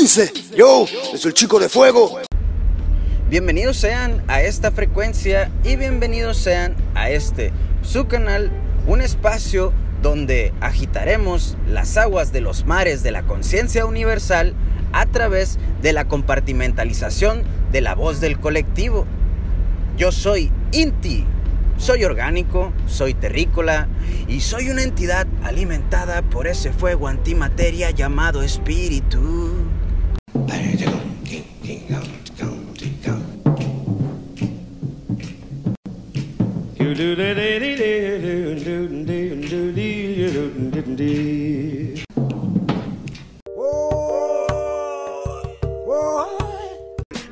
Dice, yo, es el chico de fuego. Bienvenidos sean a esta frecuencia y bienvenidos sean a este, su canal, un espacio donde agitaremos las aguas de los mares de la conciencia universal a través de la compartimentalización de la voz del colectivo. Yo soy Inti, soy orgánico, soy terrícola y soy una entidad alimentada por ese fuego antimateria llamado espíritu.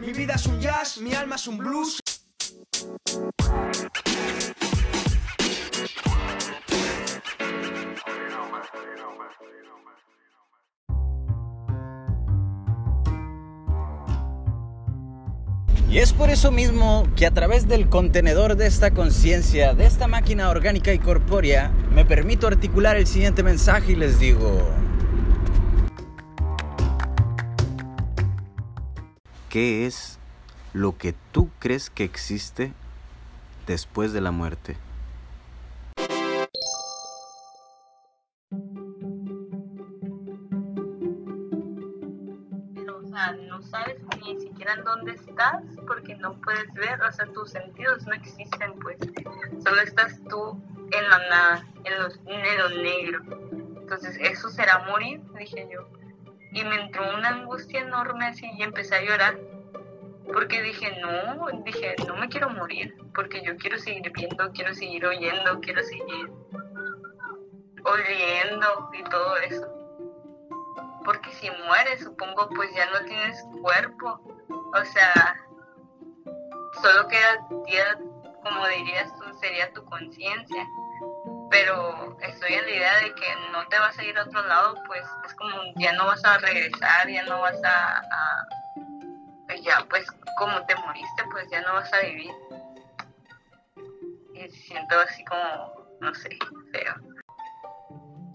Mi vida es un jazz, mi alma es un blues. Y es por eso mismo que a través del contenedor de esta conciencia, de esta máquina orgánica y corpórea, me permito articular el siguiente mensaje y les digo... ¿Qué es lo que tú crees que existe después de la muerte? pero o sea, no sabes ni siquiera en dónde estás porque no puedes ver, o sea, tus sentidos no existen, pues, solo estás tú en la nada, en, los, en lo negro. Entonces, ¿eso será morir? Dije yo. Y me entró una angustia enorme así y empecé a llorar. Porque dije, no, dije, no me quiero morir, porque yo quiero seguir viendo, quiero seguir oyendo, quiero seguir oliendo y todo eso porque si mueres, supongo, pues ya no tienes cuerpo. O sea, solo queda, como dirías tú, sería tu conciencia. Pero estoy en la idea de que no te vas a ir a otro lado, pues es como ya no vas a regresar, ya no vas a pues ya, pues como te moriste, pues ya no vas a vivir. Y siento así como, no sé, feo.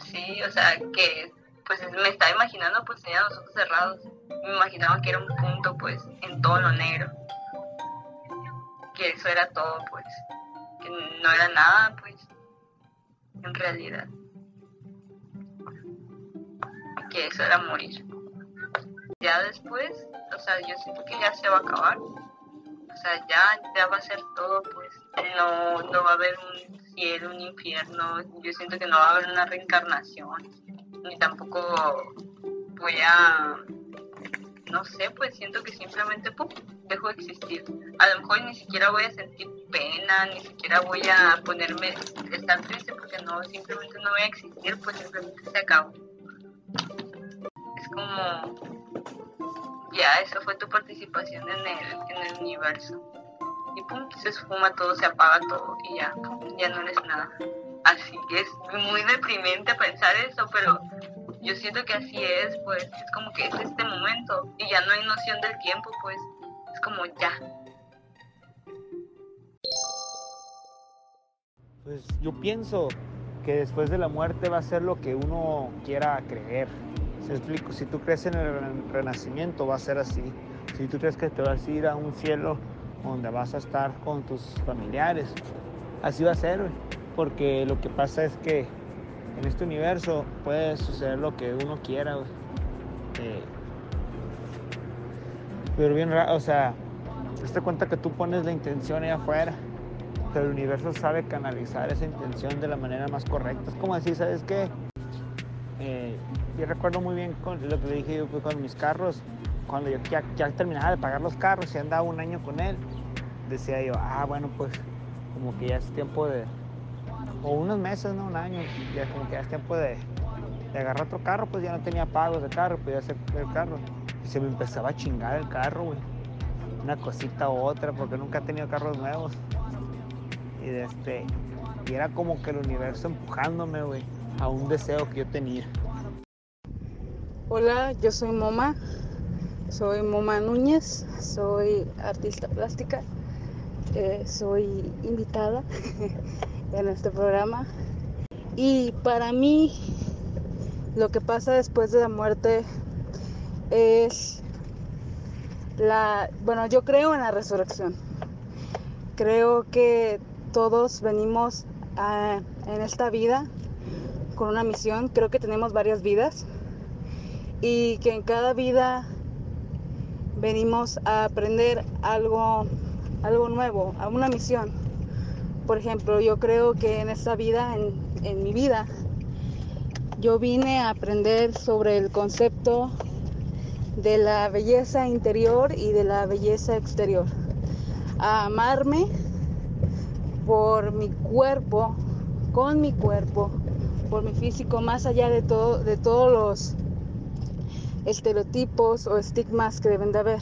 Sí, o sea, que pues me estaba imaginando pues tenía los ojos cerrados me imaginaba que era un punto pues en todo lo negro que eso era todo pues que no era nada pues en realidad que eso era morir ya después o sea yo siento que ya se va a acabar o sea ya ya va a ser todo pues no no va a haber un cielo un infierno yo siento que no va a haber una reencarnación ni tampoco voy a, no sé, pues siento que simplemente pum, dejo de existir. A lo mejor ni siquiera voy a sentir pena, ni siquiera voy a ponerme, estar triste porque no, simplemente no voy a existir, pues simplemente se acabó. Es como, ya, esa fue tu participación en el, en el universo. Y pum, se esfuma todo, se apaga todo y ya, ya no eres nada. Así que es muy deprimente pensar eso, pero yo siento que así es, pues es como que es este momento y ya no hay noción del tiempo, pues es como ya. Pues yo pienso que después de la muerte va a ser lo que uno quiera creer. Se explico, si tú crees en el renacimiento va a ser así. Si tú crees que te vas a ir a un cielo donde vas a estar con tus familiares, así va a ser. Porque lo que pasa es que en este universo puede suceder lo que uno quiera. Eh, pero bien o sea, te cuenta que tú pones la intención ahí afuera, pero el universo sabe canalizar esa intención de la manera más correcta. Es como decir, ¿sabes qué? Eh, yo recuerdo muy bien lo que le dije yo con mis carros, cuando yo ya, ya terminaba de pagar los carros y andaba un año con él, decía yo, ah, bueno, pues como que ya es tiempo de, o unos meses, no un año, ya como que ya es tiempo de, de agarrar otro carro, pues ya no tenía pagos de carro, podía hacer el carro. Y se me empezaba a chingar el carro, güey. Una cosita u otra, porque nunca he tenido carros nuevos. Y, de este, y era como que el universo empujándome, güey, a un deseo que yo tenía. Hola, yo soy Moma, soy Moma Núñez, soy artista plástica, eh, soy invitada en este programa. Y para mí lo que pasa después de la muerte es la, bueno, yo creo en la resurrección. Creo que todos venimos a, en esta vida con una misión, creo que tenemos varias vidas y que en cada vida venimos a aprender algo, algo nuevo, a una misión. Por ejemplo, yo creo que en esta vida, en, en mi vida, yo vine a aprender sobre el concepto de la belleza interior y de la belleza exterior. A amarme por mi cuerpo, con mi cuerpo, por mi físico, más allá de todo, de todos los estereotipos o estigmas que deben de haber.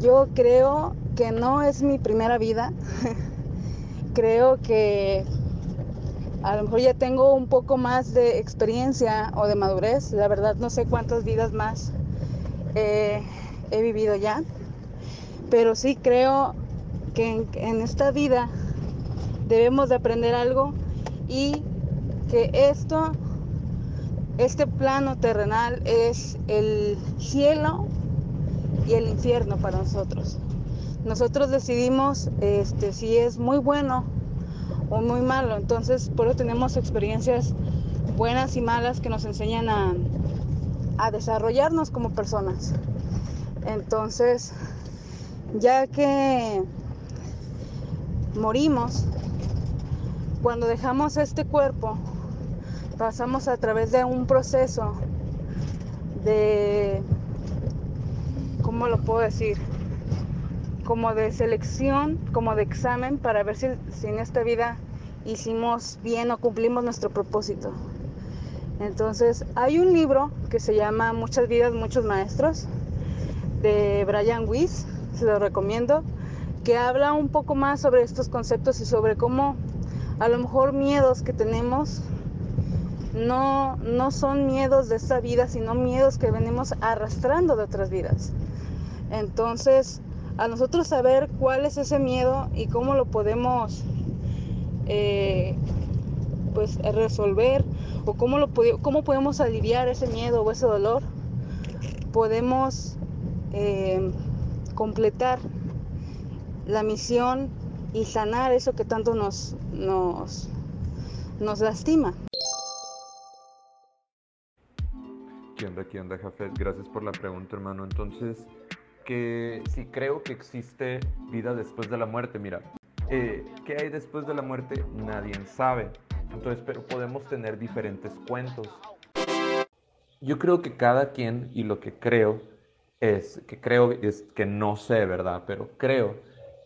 Yo creo que no es mi primera vida. creo que a lo mejor ya tengo un poco más de experiencia o de madurez. La verdad no sé cuántas vidas más eh, he vivido ya. Pero sí creo que en, en esta vida debemos de aprender algo y que esto este plano terrenal es el cielo y el infierno para nosotros. Nosotros decidimos este, si es muy bueno o muy malo. Entonces, por eso tenemos experiencias buenas y malas que nos enseñan a, a desarrollarnos como personas. Entonces, ya que morimos, cuando dejamos este cuerpo, pasamos a través de un proceso de, ¿cómo lo puedo decir? Como de selección, como de examen para ver si, si en esta vida hicimos bien o cumplimos nuestro propósito. Entonces, hay un libro que se llama Muchas vidas, muchos maestros, de Brian Weiss, se lo recomiendo, que habla un poco más sobre estos conceptos y sobre cómo a lo mejor miedos que tenemos no, no son miedos de esta vida, sino miedos que venimos arrastrando de otras vidas. Entonces, a nosotros saber cuál es ese miedo y cómo lo podemos eh, pues resolver o cómo, lo, cómo podemos aliviar ese miedo o ese dolor, podemos eh, completar la misión y sanar eso que tanto nos, nos, nos lastima. Gracias por la pregunta, hermano. Entonces, que si creo que existe vida después de la muerte, mira, eh, ¿qué hay después de la muerte? Nadie sabe. Entonces, pero podemos tener diferentes cuentos. Yo creo que cada quien, y lo que creo es, que creo es que no sé, ¿verdad? Pero creo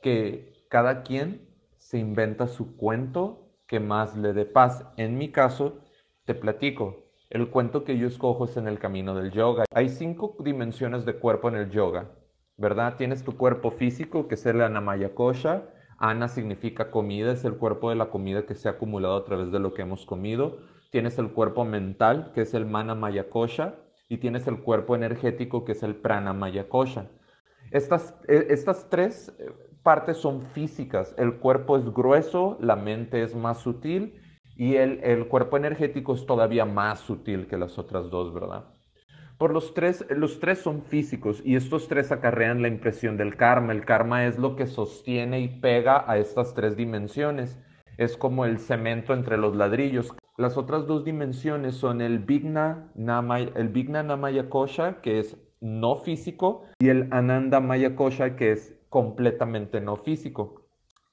que cada quien se inventa su cuento que más le dé paz. En mi caso, te platico. El cuento que yo escojo es en el camino del yoga. Hay cinco dimensiones de cuerpo en el yoga, ¿verdad? Tienes tu cuerpo físico, que es el Anamaya Kosha. Ana significa comida, es el cuerpo de la comida que se ha acumulado a través de lo que hemos comido. Tienes el cuerpo mental, que es el Mana Maya Kosha. Y tienes el cuerpo energético, que es el Prana Maya Kosha. Estas, eh, estas tres eh, partes son físicas. El cuerpo es grueso, la mente es más sutil y el, el, cuerpo energético es todavía más sutil que las otras dos, ¿verdad? Por los tres, los tres son físicos y estos tres acarrean la impresión del karma. El karma es lo que sostiene y pega a estas tres dimensiones. Es como el cemento entre los ladrillos. Las otras dos dimensiones son el Vigna, Namaya, el Namaya Kosha, que es no físico, y el Ananda Maya Kosha, que es completamente no físico.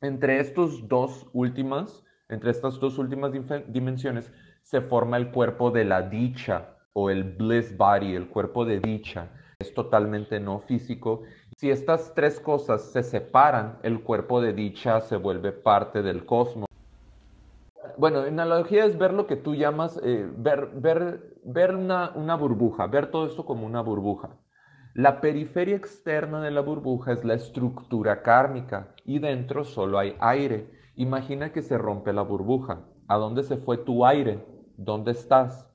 Entre estos dos últimas, entre estas dos últimas dimensiones se forma el cuerpo de la dicha o el bliss body, el cuerpo de dicha. Es totalmente no físico. Si estas tres cosas se separan, el cuerpo de dicha se vuelve parte del cosmos. Bueno, analogía es ver lo que tú llamas, eh, ver, ver, ver una, una burbuja, ver todo esto como una burbuja. La periferia externa de la burbuja es la estructura kármica y dentro solo hay aire. Imagina que se rompe la burbuja. ¿A dónde se fue tu aire? ¿Dónde estás?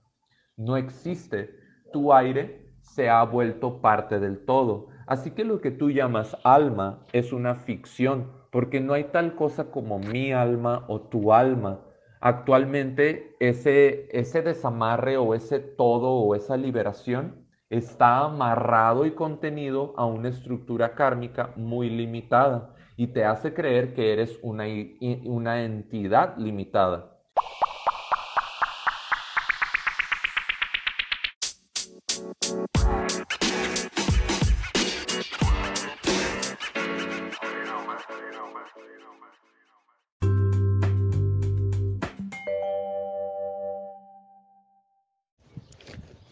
No existe. Tu aire se ha vuelto parte del todo. Así que lo que tú llamas alma es una ficción, porque no hay tal cosa como mi alma o tu alma. Actualmente ese, ese desamarre o ese todo o esa liberación está amarrado y contenido a una estructura kármica muy limitada y te hace creer que eres una, una entidad limitada.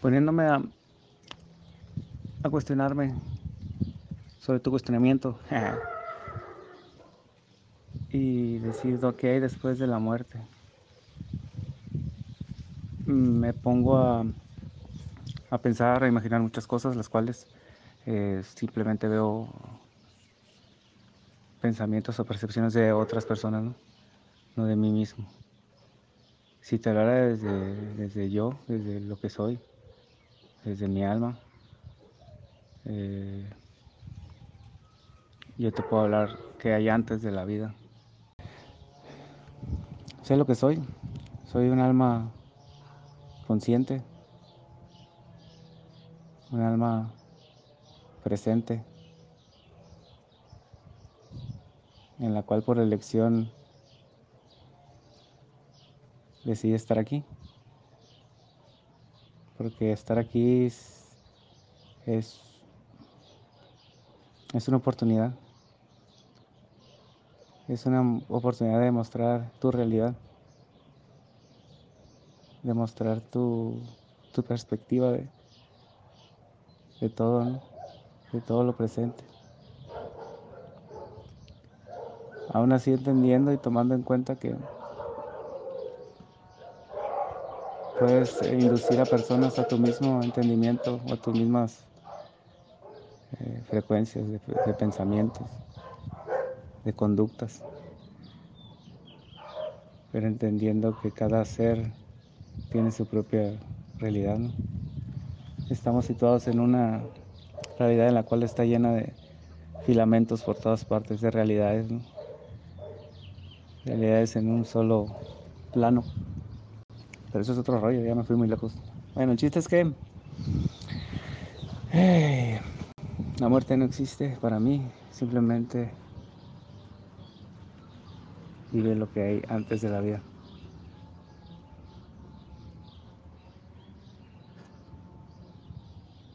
poniéndome a, a cuestionarme sobre tu cuestionamiento y decir lo que hay después de la muerte. Me pongo a, a pensar, a imaginar muchas cosas, las cuales eh, simplemente veo pensamientos o percepciones de otras personas, no, no de mí mismo. Si te hablara desde, desde yo, desde lo que soy, desde mi alma. Eh, yo te puedo hablar que hay antes de la vida. Sé lo que soy. Soy un alma consciente. Un alma presente. En la cual por elección decidí estar aquí porque estar aquí es, es, una oportunidad. Es una oportunidad de demostrar tu realidad, demostrar tu, tu perspectiva de, de todo, de todo lo presente. Aún así entendiendo y tomando en cuenta que puedes inducir a personas a tu mismo entendimiento o a tus mismas eh, frecuencias de, pensamientos, de conductas, pero entendiendo que cada ser tiene su propia realidad. Estamos situados en una realidad en la cual está llena de filamentos por todas partes, de realidades, realidades en un solo plano. Pero eso es otro rollo, ya me fui muy lejos. Bueno, el chiste es que eh, la muerte no existe para mí, simplemente vive lo que hay antes de la vida.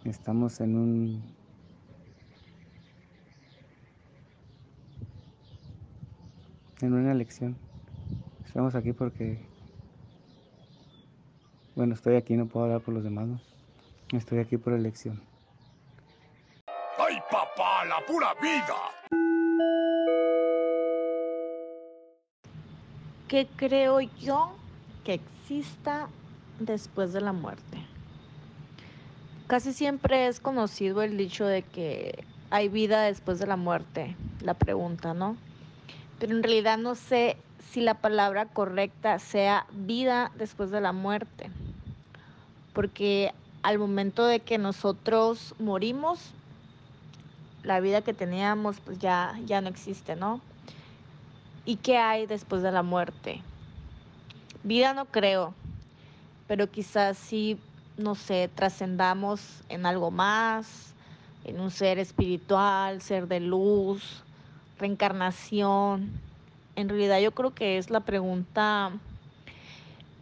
Estamos en un en una elección. Estamos aquí porque bueno, estoy aquí, no puedo hablar por los demás, ¿no? Estoy aquí por elección. ¡Ay, papá, la pura vida! ¿Qué creo yo que exista después de la muerte? Casi siempre es conocido el dicho de que hay vida después de la muerte, la pregunta, ¿no? Pero en realidad no sé si la palabra correcta sea vida después de la muerte. Porque al momento de que nosotros morimos, la vida que teníamos pues ya, ya no existe, ¿no? ¿Y qué hay después de la muerte? Vida no creo, pero quizás sí, no sé, trascendamos en algo más, en un ser espiritual, ser de luz, reencarnación en realidad yo creo que es la pregunta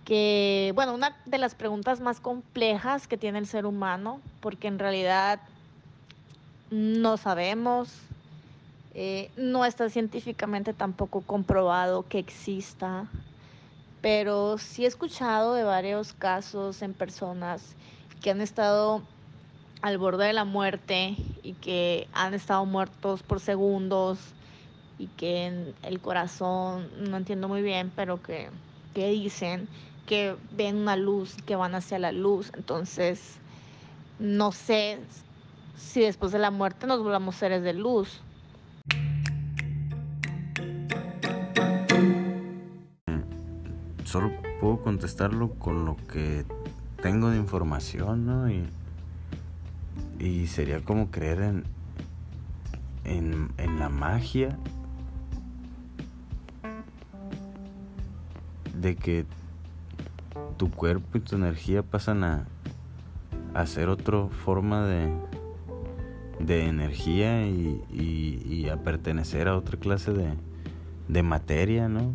que, bueno, una de las preguntas más complejas que tiene el ser humano, porque en realidad no sabemos, eh, no está científicamente tampoco comprobado que exista, pero sí he escuchado de varios casos en personas que han estado al borde de la muerte y que han estado muertos por segundos y que en el corazón, no entiendo muy bien, pero que, dicen que ven una luz y que van hacia la luz. Entonces, no sé si después de la muerte nos volvamos seres de luz. Solo puedo contestarlo con lo que tengo de información, ¿no? Y, y sería como creer en, en, la magia de que tu cuerpo y tu energía pasan a, a ser otra forma de, de energía y, y, y, a pertenecer a otra clase de, de materia, ¿no?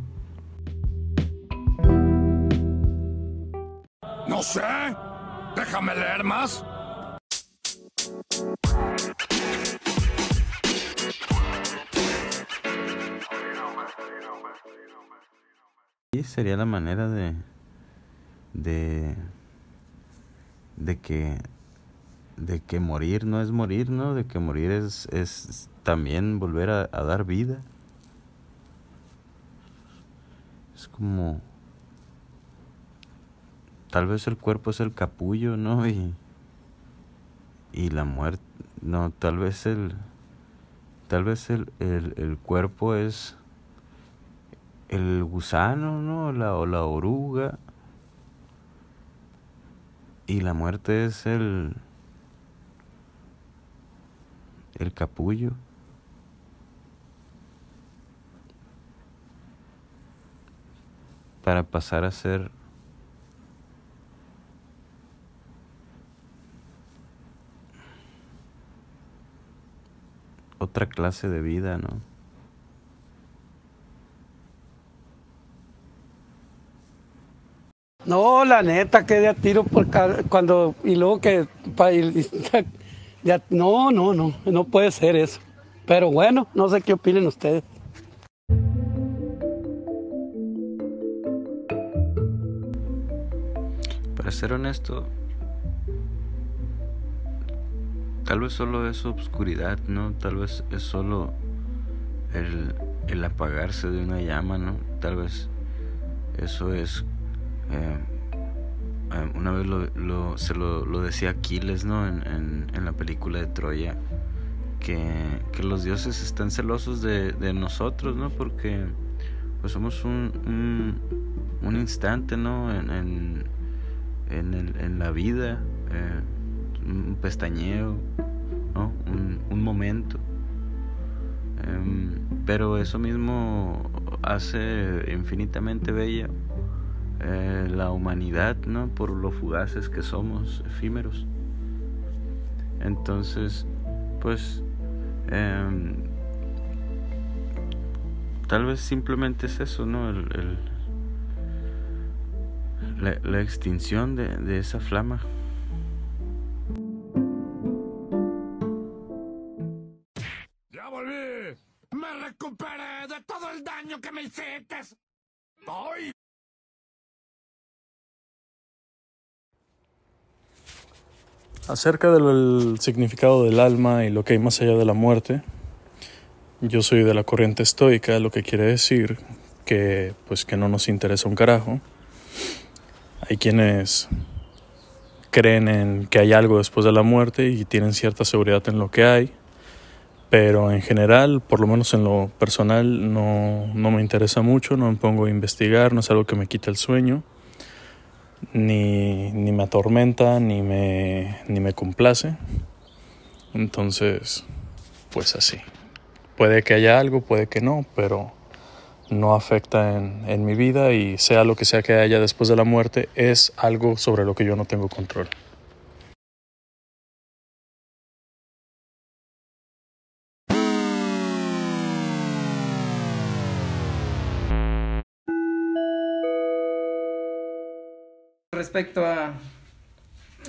No sé. Déjame leer más. Sí, sería la manera de, de, de que, de que morir no es morir, ¿no? De que morir es, es también volver a, a dar vida. Es como, tal vez el cuerpo es el capullo, ¿no? Y, y la muerte, no, tal vez el, tal vez el, el, el cuerpo es el gusano, ¿no? La, o la oruga. Y la muerte es el, el capullo. Para pasar a ser otra clase de vida, ¿no? No, la neta, que de tiro por cuando y luego que pa, y, ya, no, no, no, no puede ser eso. Pero bueno, no sé qué opinen ustedes. Para ser honesto, tal vez solo es obscuridad, ¿no? Tal vez es solo el, el apagarse de una llama, ¿no? Tal vez eso es eh, eh, una vez lo, lo, se lo, lo, decía Aquiles, ¿no? En, en, en, la película de Troya, que, que los dioses están celosos de, de, nosotros, ¿no? Porque pues somos un, un, instante, ¿no? En, en, en, el, en la vida, eh, un pestañeo, ¿no? Un, momento. Eh, pero eso mismo hace infinitamente bella eh, la humanidad, ¿no? Por lo fugaces que somos, efímeros. Entonces, pues, eh, tal vez simplemente es eso, ¿no? El, la, extinción de, de esa flama. Acerca del significado del alma y lo que hay más allá de la muerte, yo soy de la corriente estoica, lo que quiere decir que pues que no nos interesa un carajo. Hay quienes creen en que hay algo después de la muerte y tienen cierta seguridad en lo que hay, pero en general, por lo menos en lo personal, no, no me interesa mucho, no me pongo a investigar, no es algo que me quite el sueño ni, ni me atormenta, ni me, ni me complace. Entonces, pues así. Puede que haya algo, puede que no, pero no afecta en, en mi vida y sea lo que sea que haya después de la muerte, es algo sobre lo que yo no tengo control. Respecto a,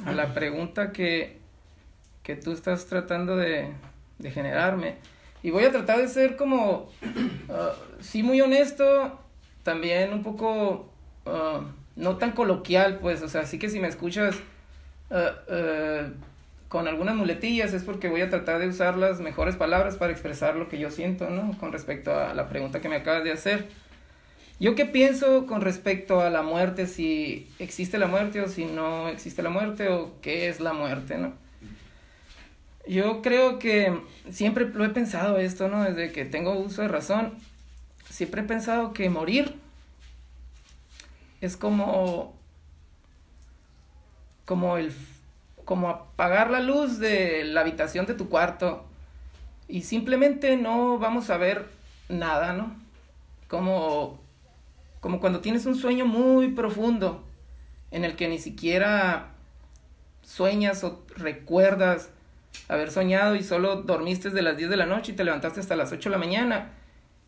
a la pregunta que, que, tú estás tratando de, de, generarme. Y voy a tratar de ser como, uh, sí, muy honesto, también un poco uh, no tan coloquial, pues, o sea, sí que si me escuchas uh, con algunas muletillas es porque voy a tratar de usar las mejores palabras para expresar lo que yo siento, ¿no? Con respecto a la pregunta que me acabas de hacer. Yo qué pienso con respecto a la muerte, si existe la muerte o si no existe la muerte o qué es la muerte, ¿no? Yo creo que siempre lo he pensado esto, ¿no? Desde que tengo uso de razón, siempre he pensado que morir es como como el como apagar la luz de la habitación de tu cuarto y simplemente no vamos a ver nada, ¿no? Como como cuando tienes un sueño muy profundo en el que ni siquiera sueñas o recuerdas haber soñado y solo dormiste desde las 10 de la noche y te levantaste hasta las 8 de la mañana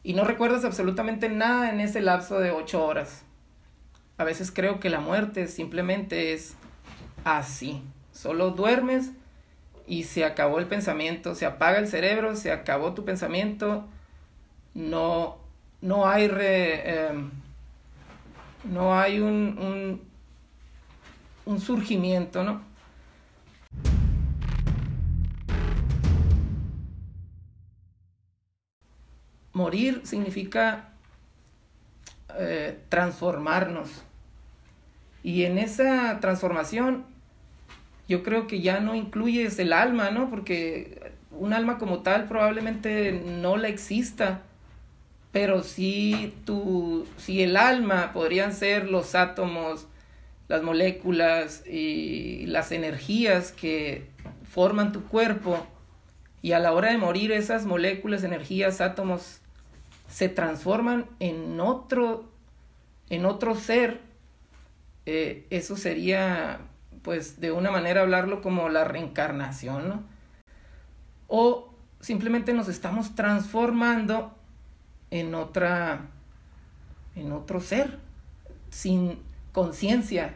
y no recuerdas absolutamente nada en ese lapso de 8 horas. A veces creo que la muerte simplemente es así. Solo duermes y se acabó el pensamiento, se apaga el cerebro, se acabó tu pensamiento, no, no hay re, em, no hay un, un, un surgimiento, ¿no? Morir significa eh, transformarnos. Y en esa transformación yo creo que ya no incluyes el alma, ¿no? Porque un alma como tal probablemente no la exista, pero sí, tu, si el alma podrían ser los átomos, las moléculas y las energías que forman tu cuerpo, y a la hora de morir esas moléculas, energías, átomos se transforman en otro, en otro ser, eh, eso sería pues de una manera hablarlo como la reencarnación, ¿no? O simplemente nos estamos transformando en otra, en otro ser, sin conciencia,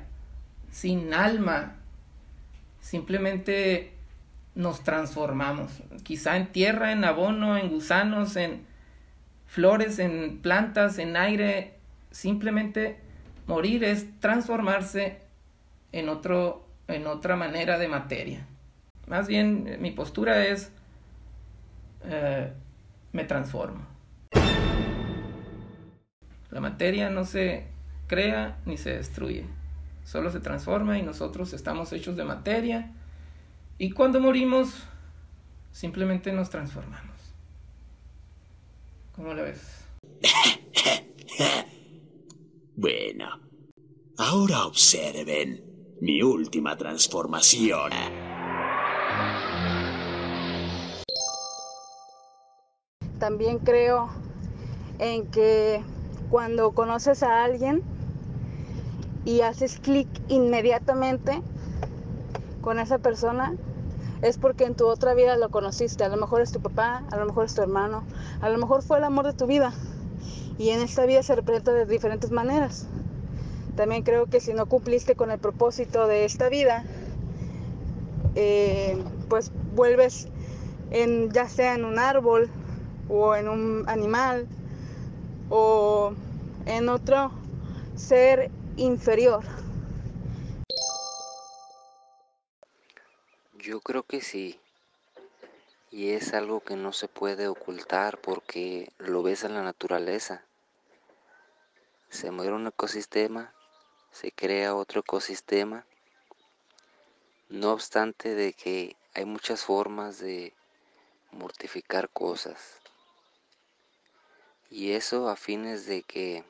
sin alma, simplemente nos transformamos, quizá en tierra, en abono, en gusanos, en flores, en plantas, en aire, simplemente morir es transformarse en, otro, en otra manera de materia. Más bien mi postura es, eh, me transformo. La materia no se crea ni se destruye, solo se transforma y nosotros estamos hechos de materia y cuando morimos simplemente nos transformamos. ¿Cómo lo ves? bueno, ahora observen mi última transformación. También creo en que cuando conoces a alguien y haces clic inmediatamente con esa persona, es porque en tu otra vida lo conociste. A lo mejor es tu papá, a lo mejor es tu hermano, a lo mejor fue el amor de tu vida. Y en esta vida se representa de diferentes maneras. También creo que si no cumpliste con el propósito de esta vida, eh, pues vuelves en ya sea en un árbol o en un animal o en otro ser inferior. Yo creo que sí. Y es algo que no se puede ocultar porque lo ves en la naturaleza. Se muere un ecosistema se crea otro ecosistema. No obstante de que hay muchas formas de mortificar cosas. Y eso a fines de que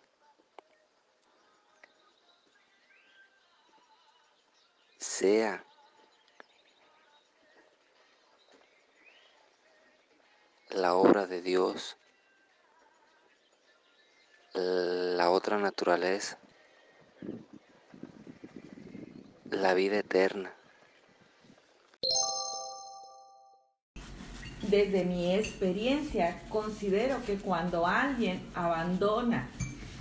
sea la obra de Dios, la otra naturaleza la vida eterna. Desde mi experiencia, considero que cuando alguien abandona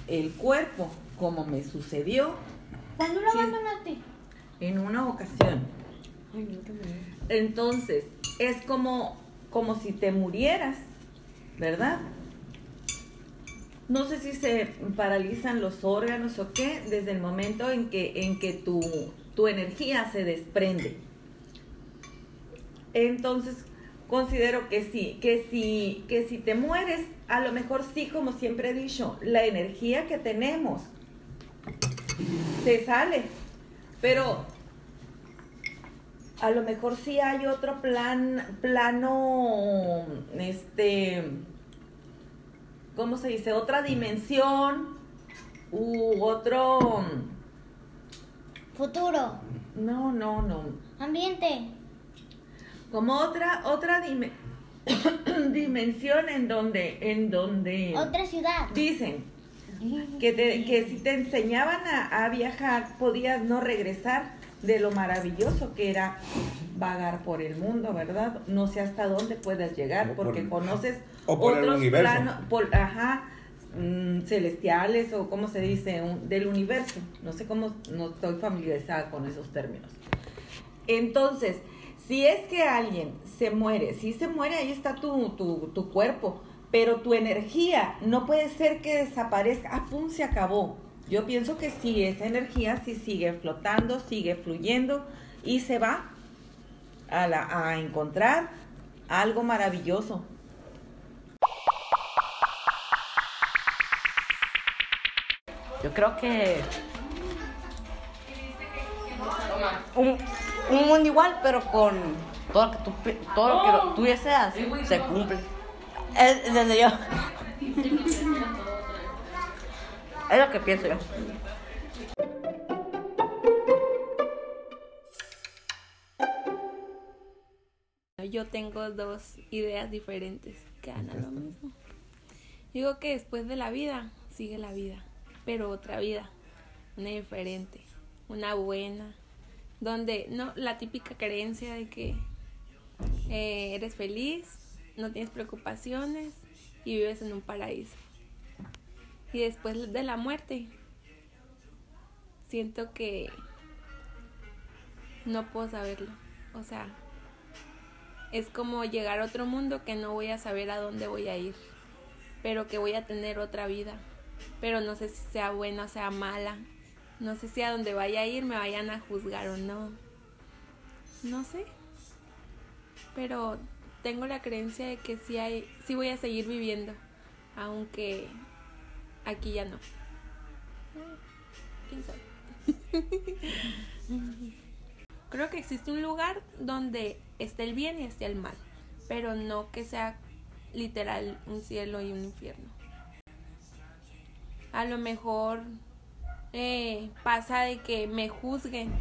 el cuerpo, como me sucedió. ¿Cuándo lo abandonaste? En una ocasión. Entonces, es como, como si te murieras, ¿verdad? no sé si se paralizan los órganos o qué, desde el momento en que, en que tu, tu energía se desprende. Entonces, considero que sí, que si, que si te mueres, a lo mejor sí, como siempre he dicho, la energía que tenemos se sale, pero a lo mejor sí hay otro plan, plano, este, ¿cómo se dice? Otra dimensión u otro... Futuro. No, no, no. Ambiente. Como otra, otra dimensión en donde, en donde... Otra ciudad. Dicen, Que, te- que si te enseñaban a, a viajar, podías no regresar de lo maravilloso que era vagar por el mundo, ¿verdad? No sé hasta dónde puedes llegar O por- porque conoces o por el otros universo. planos, por, ajá, mm, celestiales o cómo se dice, un- del universo. No sé cómo, no estoy familiarizada con esos términos. Entonces, si es que alguien se muere, si se muere, ahí está tu, tu, tu cuerpo, pero tu energía no puede ser que desaparezca, ah, pum, se acabó. Yo pienso que sí, esa energía sí sigue flotando, sigue fluyendo y se va a, la, a encontrar algo maravilloso. Yo creo que un, un mundo igual, pero con todo lo que tú, todo lo que tú deseas se cumple. Es desde yo. Es lo que pienso yo. Yo tengo dos ideas diferentes que dan a lo mismo. Digo que después de la vida sigue la vida, pero otra vida, una diferente, una buena, donde no la típica creencia de que eh, eres feliz, no tienes preocupaciones y vives en un paraíso. Y después de la muerte, siento que no puedo saberlo. O sea, es como llegar a otro mundo que no voy a saber a dónde voy a ir, pero que voy a tener otra vida. Pero no sé si sea buena o sea mala. No sé si a donde vaya a ir me vayan a juzgar o no. No sé. Pero tengo la creencia de que sí hay, sí voy a seguir viviendo, aunque aquí ya no. ¿Quién sabe? Creo que existe un lugar donde esté el bien y esté el mal, pero no que sea literal un cielo y un infierno. A lo mejor eh, pasa de que me juzguen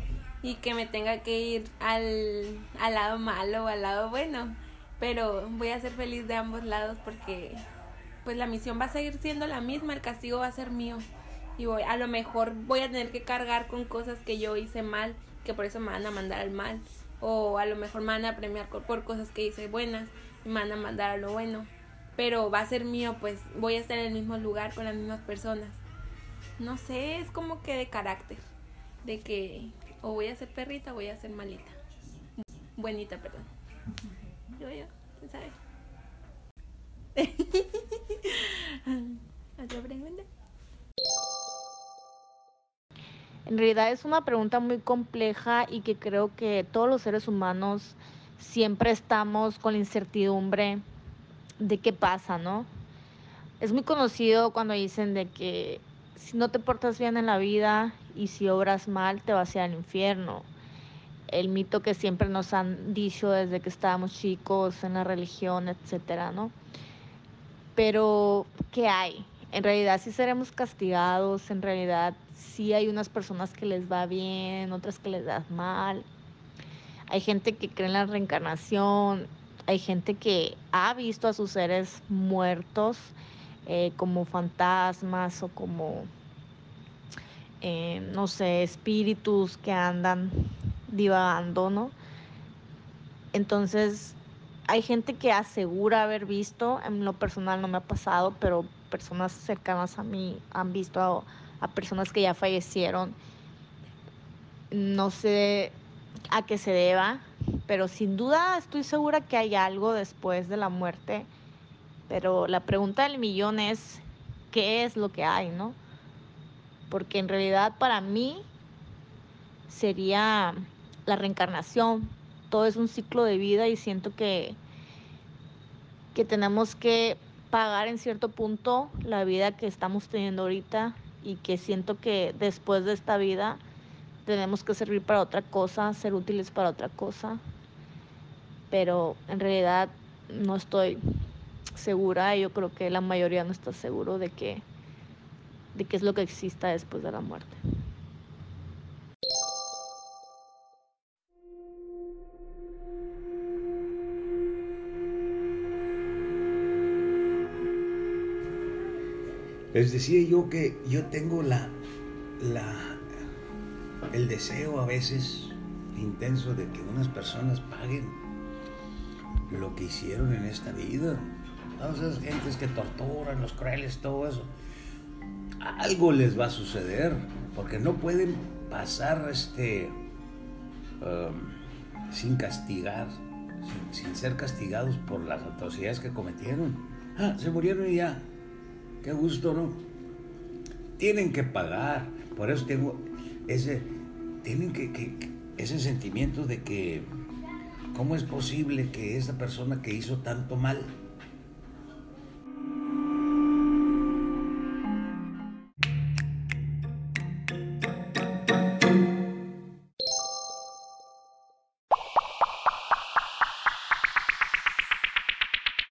y que me tenga que ir al, al lado malo o al lado bueno, pero voy a ser feliz de ambos lados porque pues la misión va a seguir siendo la misma, el castigo va a ser mío. Y voy, a lo mejor voy a tener que cargar con cosas que yo hice mal, que por eso me van a mandar al mal, o a lo mejor me van a premiar por, cosas que hice buenas y me van a mandar a lo bueno, pero va a ser mío, pues voy a estar en el mismo lugar con las mismas personas. No sé, es como que de carácter, de que o voy a ser perrita o voy a ser malita. Buenita, perdón. Yo, yo, ¿quién sabe? ¿Otra pregunta? En realidad es una pregunta muy compleja y que creo que todos los seres humanos siempre estamos con la incertidumbre de qué pasa, ¿no? Es muy conocido cuando dicen de que si no te portas bien en la vida y si obras mal te vas a ir al infierno. El mito que siempre nos han dicho desde que estábamos chicos en la religión, etcétera, ¿no? Pero, ¿qué hay? En realidad sí seremos castigados, en realidad sí hay unas personas que les va bien, otras que les va mal. Hay gente que cree en la reencarnación, hay gente que ha visto a sus seres muertos eh, como fantasmas o como, eh, no sé, espíritus que andan divagando, ¿no? Entonces, hay gente que asegura haber visto, en lo personal no me ha pasado, pero personas cercanas a mí han visto a, a personas que ya fallecieron. No sé a qué se deba, pero sin duda estoy segura que hay algo después de la muerte. Pero la pregunta del millón es, ¿qué es lo que hay, no? Porque en realidad para mí sería la reencarnación. Todo es un ciclo de vida y siento que, que tenemos que pagar en cierto punto la vida que estamos teniendo ahorita y que siento que después de esta vida tenemos que servir para otra cosa, ser útiles para otra cosa. Pero en realidad no estoy segura, yo creo que la mayoría no está seguro de que de qué es lo que exista después de la muerte. Les decía yo que yo tengo la, la, el deseo a veces intenso de que unas personas paguen lo que hicieron en esta vida. Todas esas gentes que torturan, los crueles, todo eso. Algo les va a suceder, porque no pueden pasar este um, sin castigar, sin, ser castigados por las atrocidades que cometieron. Ah, se murieron y ya. Qué gusto, ¿no? Tienen que pagar. Por eso tengo ese, tienen que, que- ese sentimiento de que, ¿cómo es posible que esa persona que hizo tanto mal